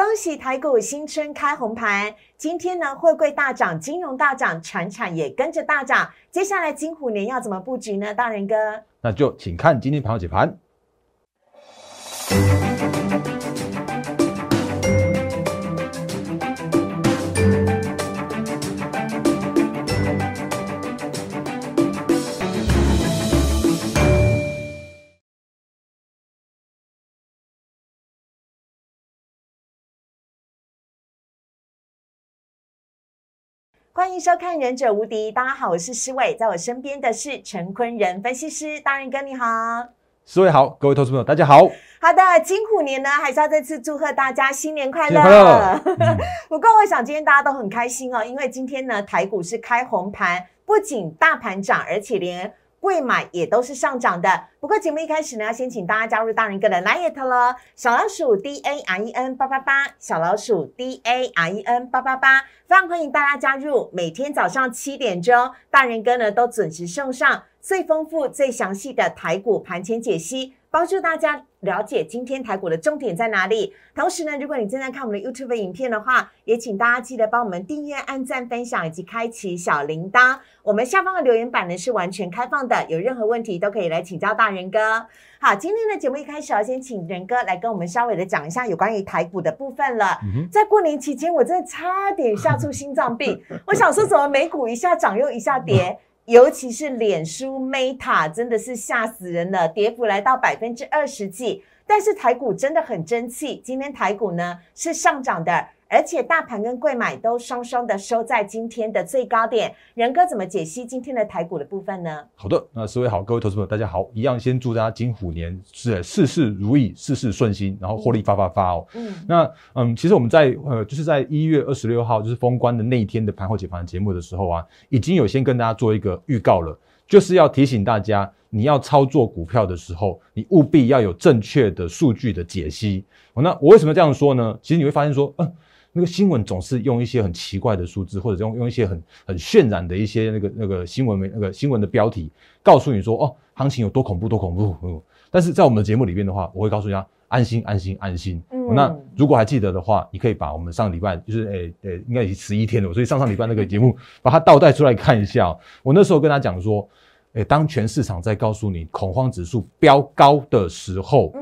恭喜台股新春开红盘，今天呢，货柜大涨，金融大涨，船产也跟着大涨。接下来金虎年要怎么布局呢？大人哥，那就请看今天盘后解盘。欢迎收看《忍者无敌》，大家好，我是施伟，在我身边的是陈坤仁分析师，大仁哥你好，施伟好，各位投资朋友大家好。好的，金虎年呢，还是要再次祝贺大家新年快乐。不过我想今天大家都很开心哦，因为今天呢台股是开红盘，不仅大盘涨，而且连贵买也都是上涨的。不过节目一开始呢，要先请大家加入大人哥的 Line 了，小老鼠 D A R E N 八八八，小老鼠 D A R E N 八八八，非常欢迎大家加入。每天早上七点钟，大人哥呢都准时送上最丰富、最详细的台股盘前解析，帮助大家了解今天台股的重点在哪里。同时呢，如果你正在看我们的 YouTube 影片的话，也请大家记得帮我们订阅、按赞、分享以及开启小铃铛。我们下方的留言板呢是完全开放的，有任何问题都可以来请教大人哥。好，今天的节目一开始要先请仁哥来跟我们稍微的讲一下有关于台股的部分了。在过年期间，我真的差点吓出心脏病。我想说，怎么美股一下涨又一下跌？尤其是脸书 Meta 真的是吓死人了，跌幅来到百分之二十几。但是台股真的很争气，今天台股呢是上涨的，而且大盘跟贵买都双双的收在今天的最高点。仁哥怎么解析今天的台股的部分呢？好的，那四位好，各位投资朋友大家好，一样先祝大家金虎年是事事如意，事事顺心，然后获利发发发哦。嗯，那嗯，其实我们在呃，就是在一月二十六号，就是封关的那一天的盘后解盘节目的时候啊，已经有先跟大家做一个预告了，就是要提醒大家，你要操作股票的时候，你务必要有正确的数据的解析。哦，那我为什么这样说呢？其实你会发现说，嗯、那个新闻总是用一些很奇怪的数字，或者用用一些很很渲染的一些那个那个新闻媒那个新闻的标题，告诉你说，哦，行情有多恐怖多恐怖。嗯，但是在我们的节目里面的话，我会告诉大家。安心，安心，安心。嗯那如果还记得的话，你可以把我们上礼拜，就是诶诶、应该已经十一天了，所以上上礼拜那个节目，把它倒带出来看一下哦、我那时候跟他讲说，诶、当全市场在告诉你恐慌指数飙高的时候，嗯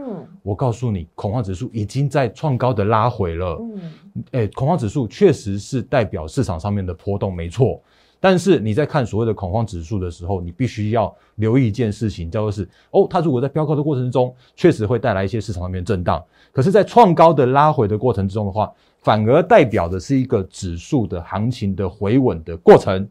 我告诉你，恐慌指数已经在创高的拉回了。嗯诶、恐慌指数确实是代表市场上面的波动，没错。但是你在看所谓的恐慌指数的时候，你必须要留意一件事情，叫做是哦，它如果在飙高的过程中，确实会带来一些市场上面震荡。可是，在创高的拉回的过程之中的话，反而代表的是一个指数的行情的回稳的过程。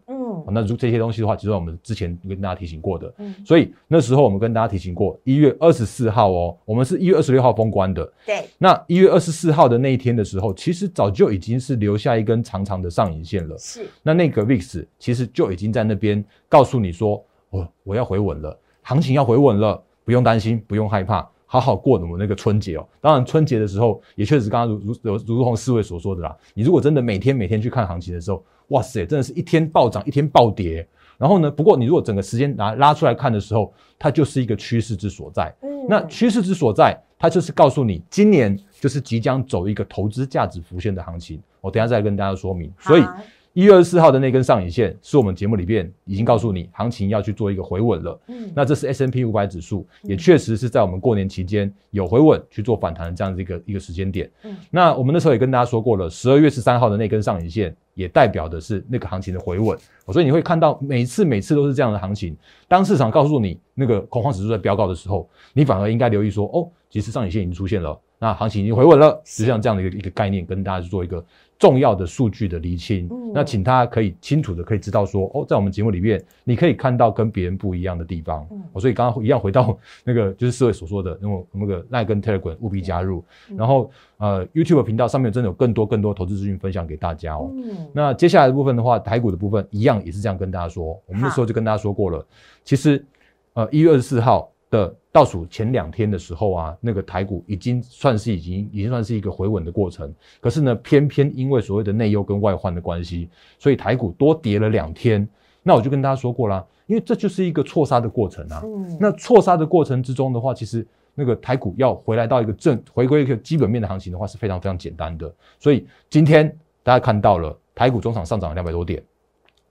那如这些东西的话，其实我们之前跟大家提醒过的。嗯，所以那时候我们跟大家提醒过，一月二十四号哦，我们是一月二十六号封关的。对，那一月二十四号的那一天的时候，其实早就已经是留下一根长长的上影线了。是，那那个 VIX 其实就已经在那边告诉你说，我我要回稳了，行情要回稳了，不用担心，不用害怕，好好过我们那个春节哦。当然春节的时候也确实刚刚如如如如同四位所说的啦，你如果真的每天每天去看行情的时候，哇塞，真的是一天暴涨一天暴跌。然后呢，不过你如果整个时间拿拉出来看的时候，它就是一个趋势之所在。嗯那趋势之所在，它就是告诉你，今年就是即将走一个投资价值浮现的行情。我等一下再跟大家说明。所以好一月二十四号的那根上影线，是我们节目里边已经告诉你，行情要去做一个回稳了。嗯那这是 S N P 五百指数，也确实是在我们过年期间有回稳去做反弹的这样子一个一个时间点。嗯那我们那时候也跟大家说过了，十二月十三号的那根上影线，也代表的是那个行情的回稳。所以你会看到每次每次都是这样的行情。当市场告诉你那个恐慌指数在飙高的时候，你反而应该留意说，哦，其实上影线已经出现了，那行情已经回稳了，实际上这样的一个一个概念，跟大家去做一个重要的数据的厘清。嗯。那请大家可以清楚的可以知道说，哦，在我们节目里面，你可以看到跟别人不一样的地方。嗯。哦所以刚刚一样回到那个就是四位所说的，那种那个赖跟 Telegram 务必加入，嗯。然后呃 YouTube 频道上面真的有更多更多投资资讯分享给大家哦。嗯。那接下来的部分的话，台股的部分一样也是这样跟大家说，我们那时候就跟大家说过了，其实呃一月二十四号的倒数前两天的时候啊，那个台股已经算是已经已经算是一个回稳的过程，可是呢，偏偏因为所谓的内忧跟外患的关系，所以台股多跌了两天。那我就跟大家说过啦，因为这就是一个错杀的过程啊。嗯那错杀的过程之中的话，其实那个台股要回来到一个正回归一个基本面的行情的话，是非常非常简单的。所以今天大家看到了台股中场上涨了两百多点。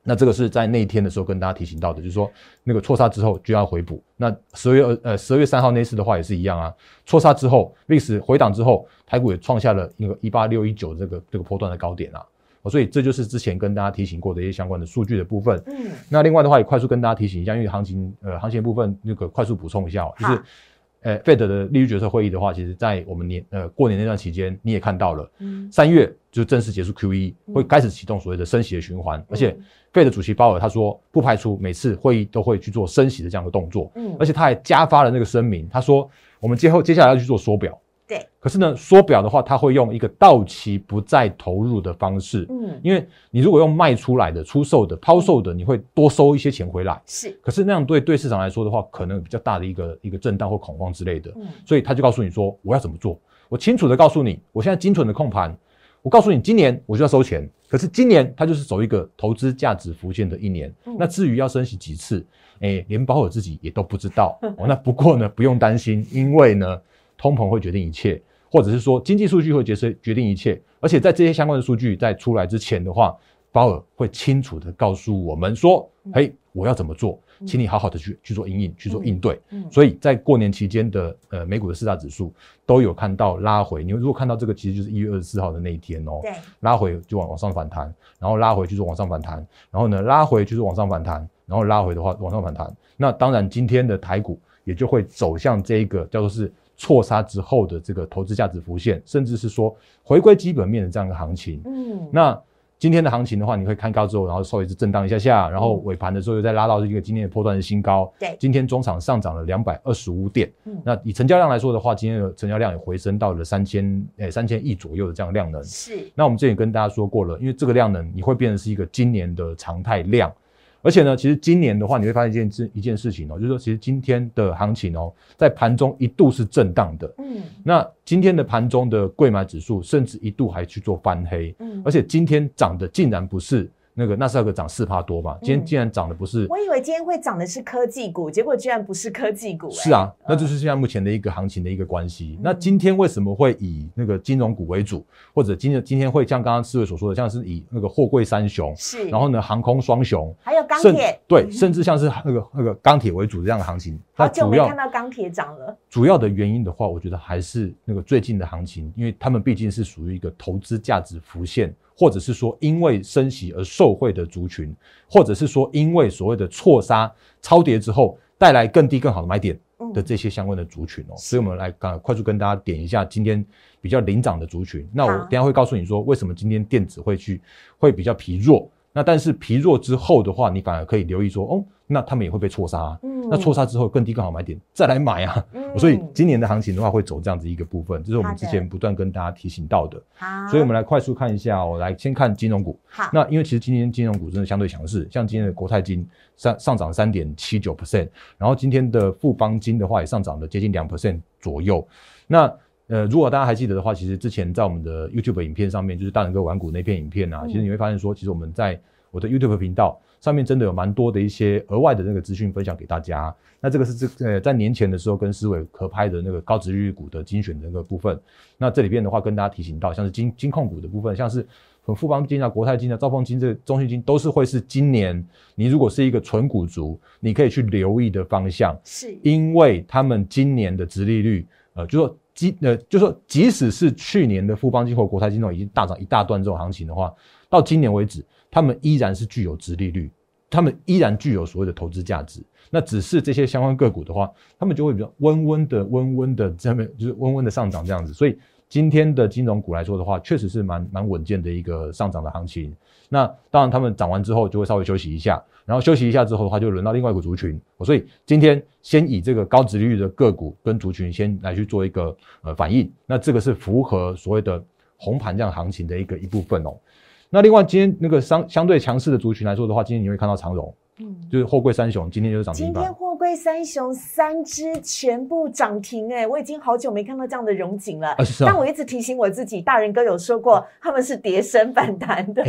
那这个是在那一天的时候跟大家提醒到的，就是说那个错杀之后就要回补。那十二月二呃十二月三号那次的话也是一样啊，错杀之后，VIX 回档之后，台股也创下了那个一八六一九这个这个波段的高点啊。所以这就是之前跟大家提醒过的一些相关的数据的部分。嗯，那另外的话也快速跟大家提醒一下，因为行情呃行情部分那个快速补充一下，哦就是。呃，Fed 的利率决策会议的话，其实，在我们年呃过年那段期间，你也看到了，三月就正式结束 QE，会开始启动所谓的升息的循环。而且，Fed 主席鲍尔他说，不排除每次会议都会去做升息的这样的动作。嗯，而且他还加发了那个声明，他说，我们今后接下来要去做缩表。对，可是呢，缩表的话，它会用一个到期不再投入的方式，嗯，因为你如果用卖出来的、出售的、抛售的，你会多收一些钱回来，是。可是那样对对市场来说的话，可能比较大的一个一个震荡或恐慌之类的，嗯，所以他就告诉你说，我要怎么做？我清楚的告诉你，我现在精准的控盘，我告诉你，今年我就要收钱，可是今年它就是走一个投资价值浮现的一年，嗯。那至于要升息几次，哎，连保尔自己也都不知道，哦，那不过呢，不用担心，因为呢，通膨会决定一切。或者是说经济数据会决决决定一切，而且在这些相关的数据在出来之前的话，鲍尔会清楚的告诉我们说：“嘿，我要怎么做，请你好好的去去做应应去做应对。”所以在过年期间的呃美股的四大指数都有看到拉回。你如果看到这个，其实就是一月二十四号的那一天哦，对，拉回就往往上反弹，然后拉回去做往上反弹，然后呢拉回就是往上反弹，然后拉回的话往上反弹。那当然今天的台股也就会走向这一个叫做是。错杀之后的这个投资价值浮现，甚至是说回归基本面的这样一个行情。嗯，那今天的行情的话，你会看高之后，然后稍微是震荡一下下，然后尾盘的时候又再拉到一个今天的破断的新高。对，今天中场上涨了两百二十五点。嗯，那以成交量来说的话，今天的成交量也回升到了三千诶三千亿左右的这样量能。是，那我们之前跟大家说过了，因为这个量能你会变成是一个今年的常态量。而且呢，其实今年的话，你会发现一件事一件事情哦，就是说，其实今天的行情哦，在盘中一度是震荡的。嗯，那今天的盘中的贵买指数甚至一度还去做翻黑。嗯，而且今天涨的竟然不是。那个纳斯达克涨四帕多嘛，今天竟然涨的不是？我以为今天会涨的是科技股，结果居然不是科技股。是啊，那就是现在目前的一个行情的一个关系。那今天为什么会以那个金融股为主，或者今天今天会像刚刚四位所说的，像是以那个货柜三雄，是，然后呢航空双雄，还有钢铁，对，甚至像是那个那个钢铁为主这样的行情。好久没看到钢铁涨了。主要的原因的话，我觉得还是那个最近的行情，因为他们毕竟是属于一个投资价值浮现。或者是说因为升息而受惠的族群，或者是说因为所谓的错杀超跌之后带来更低更好的买点的这些相关的族群哦，所以我们来刚快速跟大家点一下今天比较领涨的族群。那我等下会告诉你说为什么今天电子会去会比较疲弱。那但是疲弱之后的话，你反而可以留意说哦。那他们也会被错杀，嗯，那错杀之后更低更好买点再来买啊，所以今年的行情的话会走这样子一个部分，这是我们之前不断跟大家提醒到的。好，所以我们来快速看一下，我来先看金融股。好，那因为其实今天金融股真的相对强势，像今天的国泰金上上涨三点七九 percent，然后今天的富邦金的话也上涨了接近两 percent 左右。那呃，如果大家还记得的话，其实之前在我们的 YouTube 影片上面，就是大人哥玩股那片影片啊，其实你会发现说，其实我们在我的 YouTube 频道。上面真的有蛮多的一些额外的那个资讯分享给大家。那这个是这呃在年前的时候跟思伟合拍的那个高值率股的精选的那个部分。那这里边的话跟大家提醒到，像是金金控股的部分，像是富邦金啊、国泰金啊、兆丰金这中信金，都是会是今年你如果是一个纯股族，你可以去留意的方向。是，因为他们今年的殖利率，呃，就说即呃就说即使是去年的富邦金或国泰金那种已经大涨一大段这种行情的话，到今年为止，他们依然是具有值利率。他们依然具有所谓的投资价值，那只是这些相关个股的话，他们就会比较温温的、温温的这边就是温温的上涨这样子。所以今天的金融股来说的话，确实是蛮蛮稳健的一个上涨的行情。那当然，他们涨完之后就会稍微休息一下，然后休息一下之后的话，就轮到另外一个族群。所以今天先以这个高值率的个股跟族群先来去做一个呃反应，那这个是符合所谓的红盘这样行情的一个一部分哦。那另外，今天那个相相对强势的族群来说的话，今天你会看到长荣，嗯，就是货柜三雄，今天就是涨停。今天货柜三雄三只全部涨停，哎，我已经好久没看到这样的荣景了。但我一直提醒我自己，大人哥有说过，他们是跌升反弹的。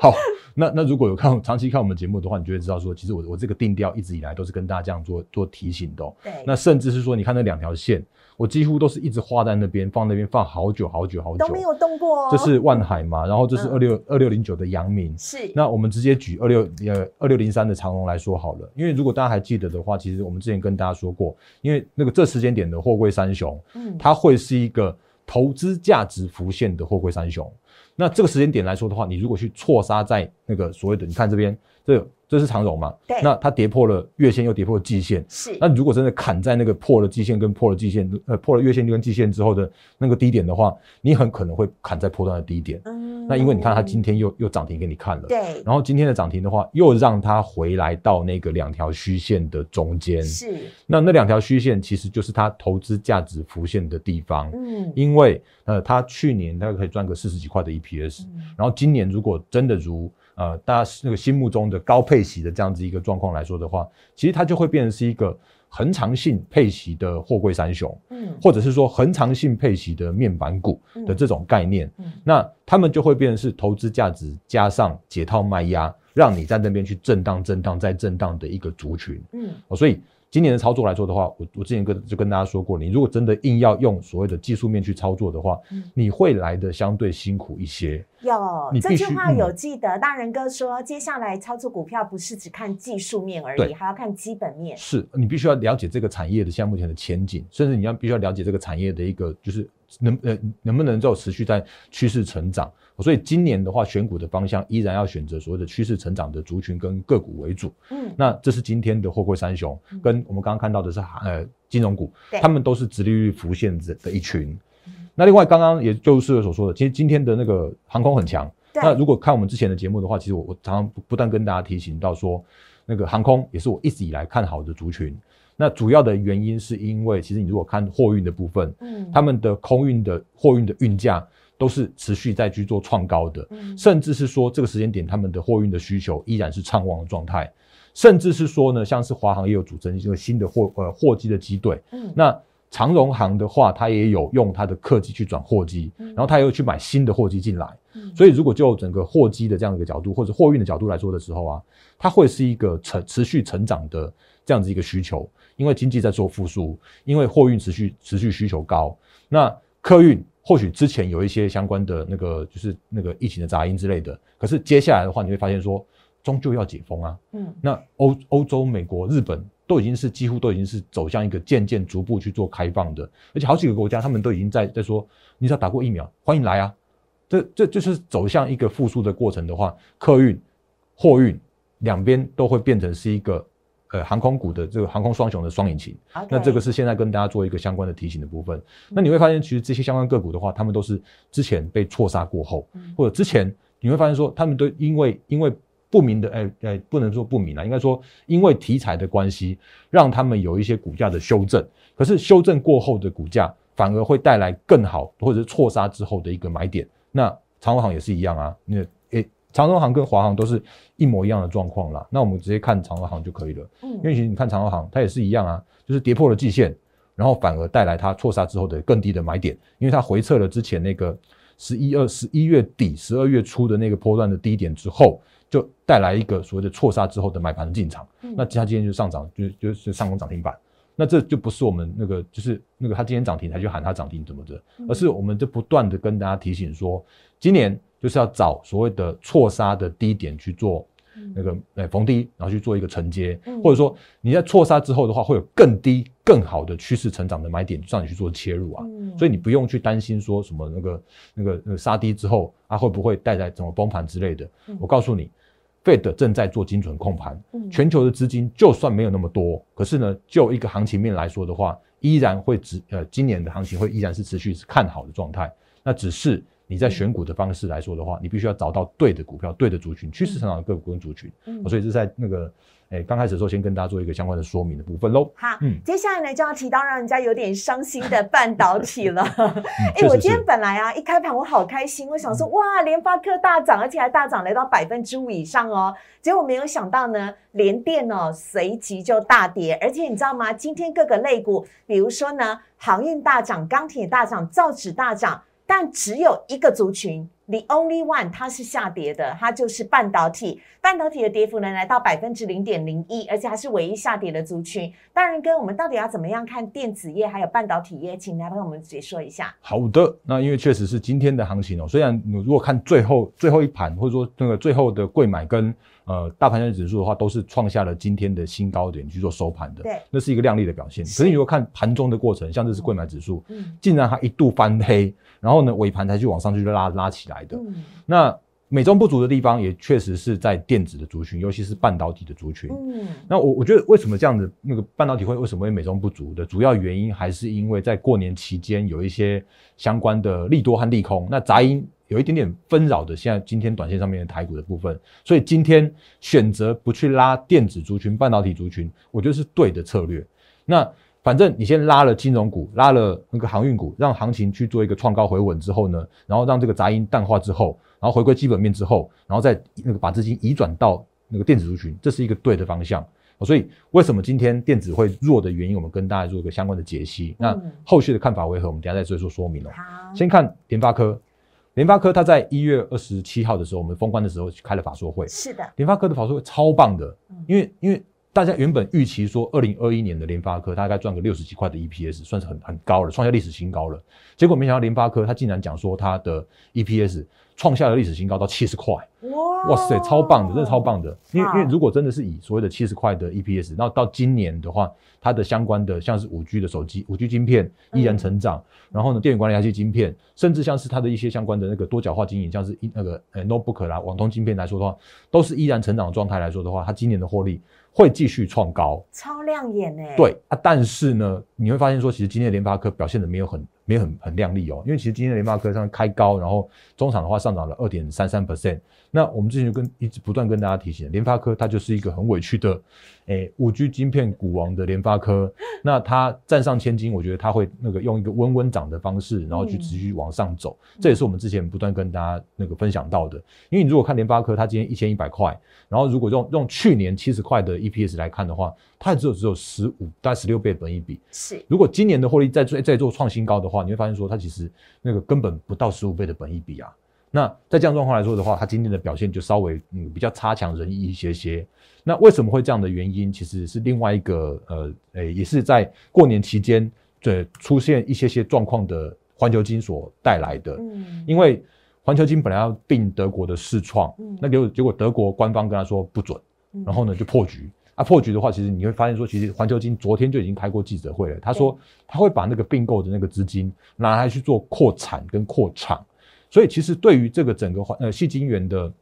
好，那那如果有看长期看我们节目的话，你就会知道说，其实我我这个定调一直以来都是跟大家这样做做提醒的、哦。对，那甚至是说，你看那两条线，我几乎都是一直画在那边，放那边放好久好久好久，都没有动过哦。这是万海嘛，然后这是嗯二六二六零九的阳明。是那我们直接举二六呃二六零三的长龙来说好了，因为如果大家还记得的话，其实我们之前跟大家说过，因为那个这时间点的货柜三雄，嗯它会是一个投资价值浮现的货柜三雄。那这个时间点来说的话，你如果去错杀在那个所谓的，你看这边，这这是长荣嘛？对那它跌破了月线，又跌破了季线。是那你如果真的砍在那个破了季线跟破了季线，呃，破了月线跟季线之后的那个低点的话，你很可能会砍在波段的低点。嗯那因为你看它今天又又涨停给你看了，对然后今天的涨停的话，又让它回来到那个两条虚线的中间。是那那两条虚线其实就是它投资价值浮现的地方，嗯因为呃，它去年大概可以赚个四十几块的 EPS，、嗯然后今年如果真的如呃大家那个心目中的高配息的这样子一个状况来说的话，其实它就会变成是一个恒长性配息的货柜三雄，嗯。或者是说恒长性配息的面板股的这种概念，嗯。那他们就会变成是投资价值加上解套卖压，让你在那边去震荡、震荡再震荡的一个族群。嗯。哦，所以今年的操作来说的话，我我之前跟就跟大家说过，你如果真的硬要用所谓的技术面去操作的话，嗯你会来的相对辛苦一些。有这句话嗯有记得，大人哥说，接下来操作股票不是只看技术面而已，还要看基本面。是你必须要了解这个产业的现在目前的前景，甚至你要必须要了解这个产业的一个就是能呃能不能够持续在趋势成长。所以今年的话，选股的方向依然要选择所谓的趋势成长的族群跟个股为主。嗯那这是今天的货柜三雄，跟我们刚刚看到的是呃金融股，他们都是直利率浮现的的一群。那另外刚刚也就是所说的，其实今天的那个航空很强。那如果看我们之前的节目的话，其实我我常常不不断跟大家提醒到说，那个航空也是我一直以来看好的族群。那主要的原因是因为，其实你如果看货运的部分，嗯他们的空运的货运的运价都是持续在去做创高的，嗯。甚至是说这个时间点他们的货运的需求依然是畅旺的状态，甚至是说呢，像是华航也有组成一个新的货呃货机的机队，嗯。那长荣航的话，它也有用它的客机去转货机，然后它又去买新的货机进来，嗯。所以如果就整个货机的这样一个角度，或者货运的角度来说的时候啊，它会是一个成持续成长的这样子一个需求，因为经济在做复苏，因为货运持续持续需求高，那客运或许之前有一些相关的那个就是那个疫情的杂音之类的，可是接下来的话，你会发现说，终究要解封啊，嗯那欧欧洲、美国、日本都已经是几乎都已经是走向一个渐渐逐步去做开放的，而且好几个国家他们都已经在在说，你只要打过疫苗，欢迎来啊。这这就是走向一个复苏的过程的话，客运、货运两边都会变成是一个呃航空股的这个航空双雄的双引擎。那这个是现在跟大家做一个相关的提醒的部分。那你会发现，其实这些相关个股的话，他们都是之前被错杀过后，嗯或者之前你会发现说，他们都因为因为不明的，哎、哎、不能说不明啊，应该说因为题材的关系，让他们有一些股价的修正。可是修正过后的股价反而会带来更好，或者是错杀之后的一个买点。那长荣航也是一样啊，长荣航跟华航都是一模一样的状况啦。那我们直接看长荣航就可以了。嗯因为其实你看长荣航，它也是一样啊，就是跌破了季线，然后反而带来它错杀之后的更低的买点，因为它回撤了之前那个十一二十一月底、十二月初的那个波段的低点之后，就带来一个所谓的错杀之后的买盘进场。嗯那它今天就上涨，就就是上攻涨停板。那这就不是我们那个，就是那个它今天涨停才去喊它涨停怎么的，而是我们就不断的跟大家提醒说，今年就是要找所谓的错杀的低点去做那个呃逢低，然后去做一个承接，嗯或者说你在错杀之后的话，会有更低、更好的趋势成长的买点，让你去做切入啊。嗯所以你不用去担心说什么那个那个那个杀低之后啊会不会带来怎么崩盘之类的。我告诉你，Fed 正在做精准控盘，嗯全球的资金就算没有那么多，可是呢，就一个行情面来说的话，依然会持呃今年的行情会依然是持续是看好的状态。那只是你在选股的方式来说的话，你必须要找到对的股票、对的族群、趋势成长的个股跟族群。嗯所以这是在那个诶刚开始的时候，先跟大家做一个相关的说明的部分喽。好，嗯接下来呢就要提到让人家有点伤心的半导体了。嗯，哎、我今天本来啊，一开盘我好开心，我想说哇，联发科大涨，而且还大涨来到百分之五以上哦。结果没有想到呢，联电哦随即就大跌，而且你知道吗？今天各个类股，比如说呢，航运大涨，钢铁大涨，造纸大涨，但只有一个族群 The only one，它是下跌的，它就是半导体。半导体的跌幅呢，来到百分之零点零一，而且还是唯一下跌的族群。当然，跟我们到底要怎么样看电子业还有半导体业，请来帮我们解说一下。好的，那因为确实是今天的行情哦。虽然你如果看最后最后一盘，或者说那个最后的贵买跟呃大盘指数的话，都是创下了今天的新高点去做收盘的，对，那是一个亮丽的表现。可是你如果看盘中的过程，像这是贵买指数，嗯，竟然它一度翻黑。然后呢，尾盘才去往上去拉拉起来的。嗯那美中不足的地方，也确实是在电子的族群，尤其是半导体的族群。嗯，那我我觉得为什么这样子，那个半导体会为什么会美中不足的主要原因，还是因为在过年期间有一些相关的利多和利空，那杂音有一点点纷扰的。现在今天短线上面的台股的部分，所以今天选择不去拉电子族群、半导体族群，我觉得是对的策略。那。反正你先拉了金融股，拉了那个航运股，让行情去做一个创高回稳之后呢，然后让这个杂音淡化之后，然后回归基本面之后，然后再那个把资金移转到那个电子族群，这是一个对的方向。所以为什么今天电子会弱的原因，我们跟大家做一个相关的解析。那后续的看法为何，我们等下再做说说明哦。先看联发科，联发科它在一月二十七号的时候，我们封关的时候开了法说会。是的，联发科的法说会超棒的，因为因为。大家原本预期说，二零二一年的联发科大概赚个六十几块的 EPS，算是很很高了，创下历史新高了。结果没想到联发科它竟然讲说它的 EPS 创下了历史新高到七十块，哇哇塞，超棒的，真的超棒的。因为因为如果真的是以所谓的七十块的 EPS，那到今年的话，它的相关的像是五 G 的手机、五 G 晶片依然成长，然后呢，电源管理 IC 晶片，甚至像是它的一些相关的那个多角化经营，像是那个呃 Notebook 啦、网通晶片来说的话，都是依然成长的状态来说的话，它今年的获利。会继续创高，超亮眼哎！对啊，但是呢，你会发现说，其实今天的联发科表现的没有很。没有很很亮丽哦，因为其实今天的联发科上开高，然后中场的话上涨了二点三三 percent。那我们之前就跟一直不断跟大家提醒，联发科它就是一个很委屈的，诶，五 G 晶片股王的联发科。那它站上千金，我觉得它会那个用一个温温涨的方式，然后去持续往上走。这也是我们之前不断跟大家那个分享到的。因为你如果看联发科，它今天一千一百块，然后如果用用去年七十块的 EPS 来看的话，它只有只有十五大概十六倍本一比。是，如果今年的获利再做再做创新高的话。你会发现说，它其实那个根本不到十五倍的本一比啊。那在这样状况来说的话，它今天的表现就稍微嗯比较差强人意一些些。那为什么会这样的原因，其实是另外一个呃诶，也是在过年期间对出现一些些状况的环球金所带来的。嗯，因为环球金本来要并德国的市创，那结果结果德国官方跟他说不准，然后呢就破局。啊，破局的话，其实你会发现说，其实环球金昨天就已经开过记者会了。他说他会把那个并购的那个资金拿来去做扩产跟扩厂，所以其实对于这个整个环呃细晶圆的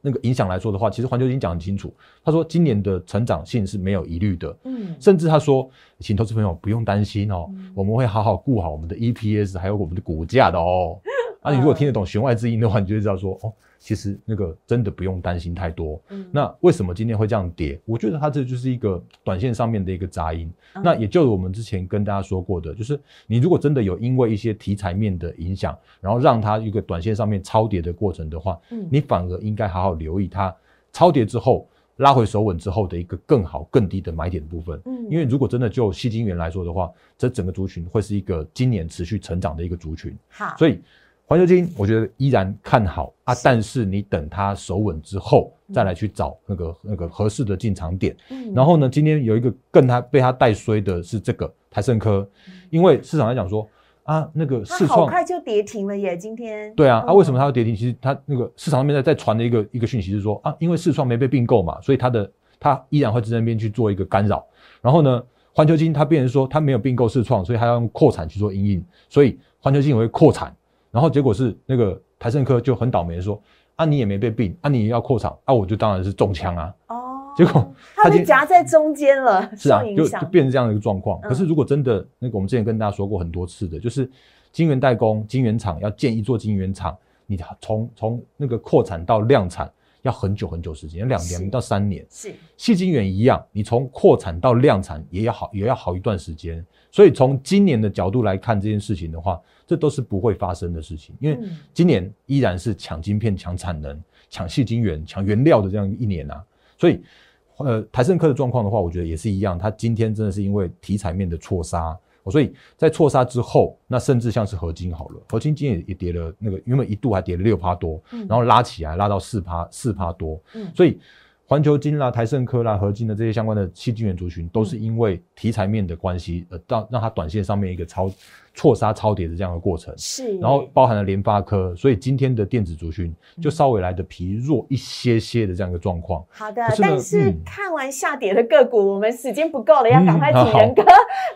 那个影响来说的话，其实环球金讲很清楚，他说今年的成长性是没有疑虑的。嗯，甚至他说，请投资朋友不用担心哦，我们会好好顾好我们的 EPS 还有我们的股价的哦。啊，你如果听得懂弦外之音的话，你就知道说哦。其实那个真的不用担心太多。嗯，那为什么今天会这样跌？我觉得它这就是一个短线上面的一个杂音。那也就是我们之前跟大家说过的，就是你如果真的有因为一些题材面的影响，然后让它一个短线上面超跌的过程的话，嗯，你反而应该好好留意它超跌之后拉回手稳之后的一个更好更低的买点部分。嗯，因为如果真的就吸金源来说的话，这整个族群会是一个今年持续成长的一个族群。好，所以。环球金，我觉得依然看好啊，但是你等它守稳之后，再来去找那个那个合适的进场点。然后呢，今天有一个更它被它带衰的是这个台盛科，因为市场来讲说啊，那个市创好快就跌停了耶，今天。对啊，啊为什么它要跌停？其实它那个市场上面在在传的一个一个讯息是说啊，因为市创没被并购嘛，所以它的它依然会在那边去做一个干扰。然后呢，环球金它变成说它没有并购市创，所以它要用扩产去做阴影，所以环球金也会扩产。然后结果是那个台盛科就很倒霉，说啊你也没被病啊你要扩厂啊我就当然是中枪啊哦，结果他就夹在中间了，是啊，就就变成这样的一个状况。可是如果真的那个我们之前跟大家说过很多次的，就是晶圆代工、晶圆厂要建一座晶圆厂，你从从那个扩产到量产要很久很久时间，两年到三年。是，细晶圆一样，你从扩产到量产也要好也要好一段时间。所以从今年的角度来看这件事情的话，这都是不会发生的事情，因为今年依然是抢晶片、抢产能、抢细晶圆、抢原料的这样一年啊。所以，呃，台盛科的状况的话，我觉得也是一样，它今天真的是因为题材面的错杀，所以在错杀之后，那甚至像是合金好了，合金今天也也跌了，那个原本一度还跌了六趴多，然后拉起来拉到四趴四趴多，嗯。所以环球金啦、台盛科啦、合金的这些相关的细晶元族群，都是因为题材面的关系，呃，让让它短线上面一个超错杀超跌的这样的过程。是，然后包含了联发科，所以今天的电子族群就稍微来的疲弱一些些的这样一个状况。好的，是但是嗯看完下跌的个股，我们时间不够了，要赶快请好仁哥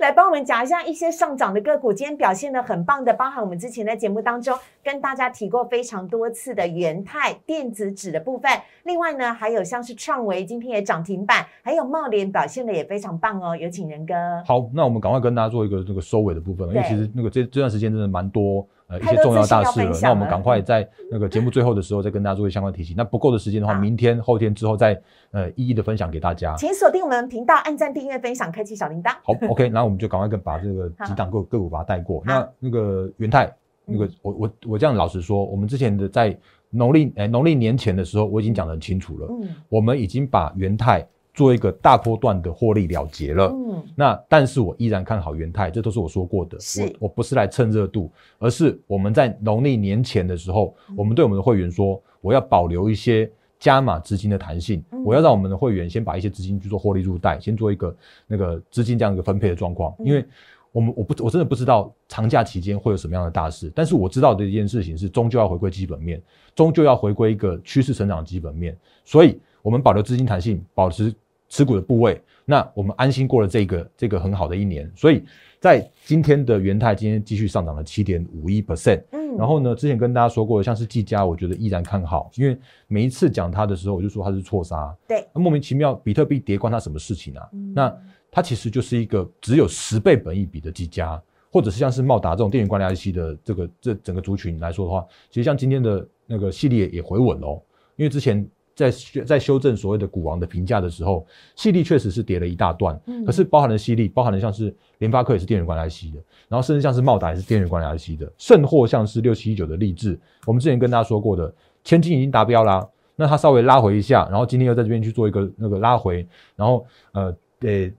来帮我们讲一下一些上涨的个股，今天表现的很棒的，包含我们之前在节目当中跟大家提过非常多次的元泰电子纸的部分。另外呢，还有像是创维今天也涨停板，还有茂联表现的也非常棒哦，有请仁哥。好，那我们赶快跟大家做一个这个收尾的部分，因为其实那个这这段时间真的蛮多呃一些重要大事了那我们了赶快在那个节目最后的时候再跟大家做一些相关提醒。那不够的时间的话，明天、后天之后再呃一一的分享给大家。请锁定我们频道，按赞、订阅、分享、开启小铃铛。好，OK，然后我们就赶快跟把这个几档个个股把它带过。那那个元泰，那个嗯我我我这样老实说，我们之前的在农历哎农历年前的时候，我已经讲得很清楚了，嗯我们已经把元泰做一个大波段的获利了结了。嗯，那但是我依然看好元泰，这都是我说过的。是我我不是来蹭热度，而是我们在农历年前的时候，嗯我们对我们的会员说，我要保留一些加码资金的弹性，嗯我要让我们的会员先把一些资金去做获利入袋，先做一个那个资金这样一个分配的状况，嗯因为。我们我不我真的不知道长假期间会有什么样的大事，但是我知道的一件事情是，终究要回归基本面，终究要回归一个趋势成长的基本面，所以我们保留资金弹性，保持持股的部位，那我们安心过了这个这个很好的一年，所以在今天的元泰今天继续上涨了七点五一 percent，嗯。然后呢，之前跟大家说过的，像是技嘉，我觉得依然看好，因为每一次讲它的时候，我就说它是错杀，对，那莫名其妙比特币跌关它什么事情啊？嗯？那它其实就是一个只有十倍本益比的技嘉，或者是像是茂达这种电源管理 IC 的这个这整个族群来说的话，其实像今天的那个系列也回稳喽，因为之前在在修正所谓的股王的评价的时候，吸力确实是跌了一大段，嗯可是包含了吸力，包含了像是联发科也是电源管理 IC 的，然后甚至像是茂达也是电源管理 IC 的，甚或像是六七一九的励志，我们之前跟大家说过的，千金已经达标啦，那它稍微拉回一下，然后今天又在这边去做一个那个拉回，然后呃呃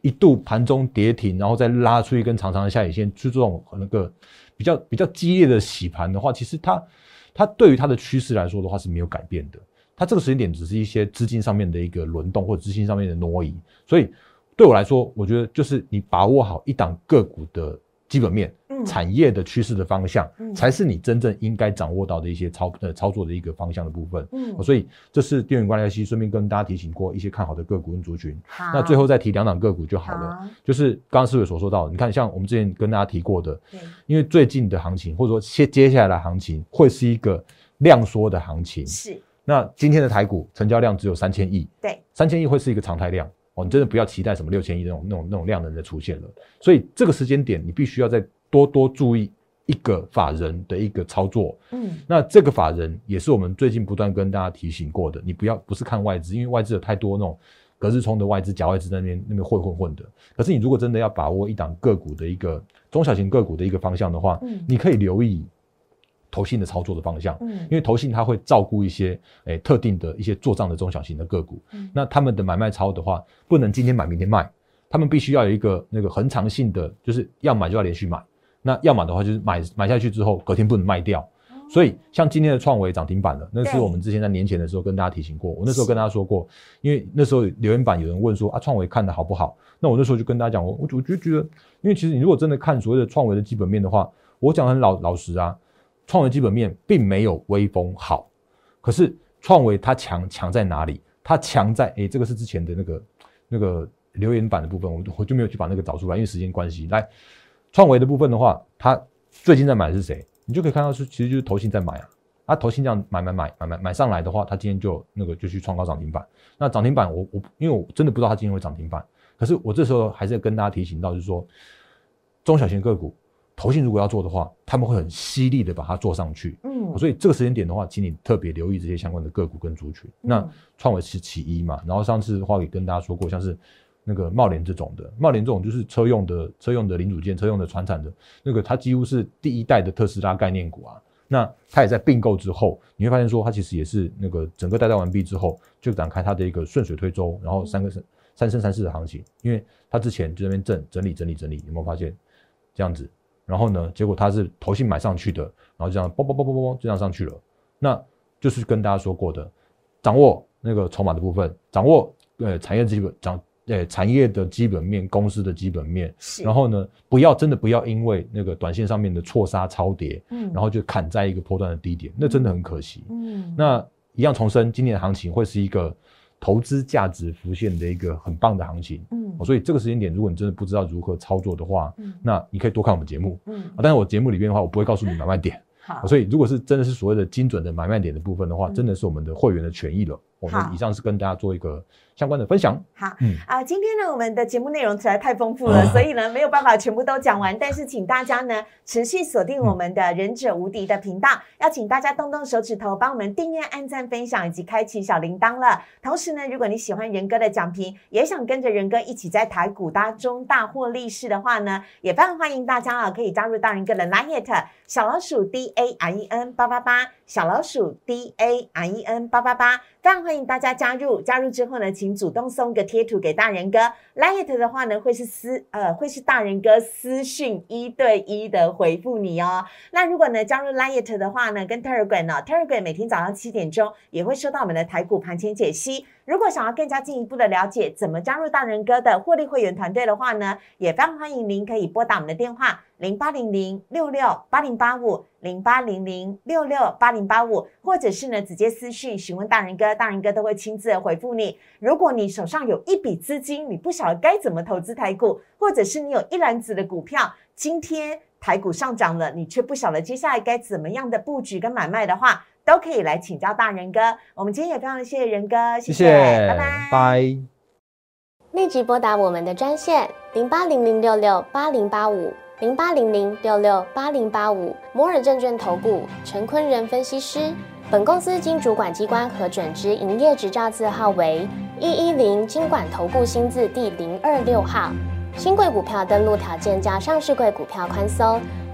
一度盘中跌停，然后再拉出一根长长的下影线，去做这种那个比较比较激烈的洗盘的话，其实它它对于它的趋势来说的话是没有改变的。它这个时间点只是一些资金上面的一个轮动或者资金上面的挪移，所以对我来说，我觉得就是你把握好一档个股的基本面、嗯。产业的趋势的方向，嗯。才是你真正应该掌握到的一些操呃操作的一个方向的部分。嗯。所以这是电源管理 IC，顺便跟大家提醒过一些看好的个股跟族群。好，那最后再提两档个股就好了，好。就是刚刚思伟所说到的，你看像我们之前跟大家提过的，对，因为最近的行情或者说接接下来的行情会是一个量缩的行情。是，那今天的台股成交量只有三千亿，对，三千亿会是一个常态量哦，你真的不要期待什么六千亿那种那种那种量能的出现了。所以这个时间点，你必须要再多多注意一个法人的一个操作。嗯那这个法人也是我们最近不断跟大家提醒过的，你不要不是看外资，因为外资有太多那种隔日冲的外资、假外资在那边那边混混混的。可是你如果真的要把握一档个股的一个中小型个股的一个方向的话，嗯你可以留意投信的操作的方向。嗯。因为投信它会照顾一些诶、特定的一些做账的中小型的个股，嗯。那他们的买卖超的话，不能今天买明天卖，他们必须要有一个那个恒长性的，就是要买就要连续买，那要买的话就是买买下去之后隔天不能卖掉。所以像今天的创维涨停板了，那是我们之前在年前的时候跟大家提醒过，我那时候跟大家说过，因为那时候留言板有人问说啊创维看的好不好，那我那时候就跟大家讲，我我我就觉得，因为其实你如果真的看所谓的创维的基本面的话，我讲很老老实啊，创维基本面并没有微风好，可是创维它强强在哪里？它强在诶，这个是之前的那个那个留言板的部分，我我就没有去把那个找出来，因为时间关系。来，创维的部分的话，它最近在买的是谁？你就可以看到是其实就是投信在买啊。啊，投信这样买买买买买买上来的话，它今天就那个就去创高涨停板。那涨停板我我因为我真的不知道它今天会涨停板，可是我这时候还是要跟大家提醒到，就是说中小型个股投信如果要做的话，他们会很犀利的把它做上去。嗯，所以这个时间点的话，请你特别留意这些相关的个股跟族群。那嗯创维是其一嘛，然后上次的话也跟大家说过，像是那个茂联这种的，茂联这种就是车用的车用的零组件、车用的传产的那个，它几乎是第一代的特斯拉概念股啊。那它也在并购之后，你会发现说，它其实也是那个整个代到完毕之后，就展开它的一个顺水推舟，然后三个三三升三世的行情。因为它之前就在那边整整理整理整理，有没有发现？这样子，然后呢，结果它是投信买上去的，然后这样嘣嘣嘣嘣嘣就这样上去了，那就是跟大家说过的，掌握那个筹码的部分，掌握呃产业基本掌呃产业的基本面，公司的基本面，是，然后呢，不要真的不要因为那个短线上面的错杀超跌，嗯。然后就砍在一个波段的低点，那真的很可惜。嗯。那一样重申，今年的行情会是一个投资价值浮现的一个很棒的行情。嗯哦所以这个时间点，如果你真的不知道如何操作的话，嗯那你可以多看我们节目嗯啊。但是我节目里面的话，我不会告诉你买卖点。所以如果是真的是所谓的精准的买卖点的部分的话，嗯真的是我们的会员的权益了。我们以上是跟大家做一个相关的分享。好，嗯啊、今天呢，我们的节目内容实在太丰富了，啊所以呢，没有办法全部都讲完。但是，请大家呢持续锁定我们的忍者无敌的频道，要请大家动动手指头，帮我们订阅、按赞、分享以及开启小铃铛了。同时呢，如果你喜欢仁哥的讲评，也想跟着仁哥一起在台股当中大获利市的话呢，也非常欢迎大家啊，可以加入大仁哥的 Line 小老鼠 D A R E N 八八八，小老鼠 D A R E N 八八八，非常欢迎大家加入。加入之后呢，请主动送个贴图给大人哥。，Lite 的话呢，会是私呃会是大人哥私讯一对一的回复你哦。那如果呢加入 Lite 的话呢，跟 Telegram 呢、Telegram 每天早上七点钟也会收到我们的台股盘前解析。如果想要更加进一步的了解怎么加入大人哥的获利会员团队的话呢，也非常欢迎您可以拨打我们的电话零八零零六六八零八五零八零零六六八零八五，或者是呢直接私讯询问大人哥，大人哥都会亲自回复你。如果你手上有一笔资金，你不晓得该怎么投资台股，或者是你有一篮子的股票，今天台股上涨了，你却不晓得接下来该怎么样的布局跟买卖的话，都可以来请教大人哥。我们今天也非常谢谢仁哥，谢谢谢，拜拜。拜。立即拨打我们的专线零八零零六六八零八五零八零零六六八零八五摩尔证券投顾陈坤仁分析师。本公司经主管机关核准之营业执照字号为一一零金管投顾新字第零二六号。新贵股票登录条件较上市贵股票宽松，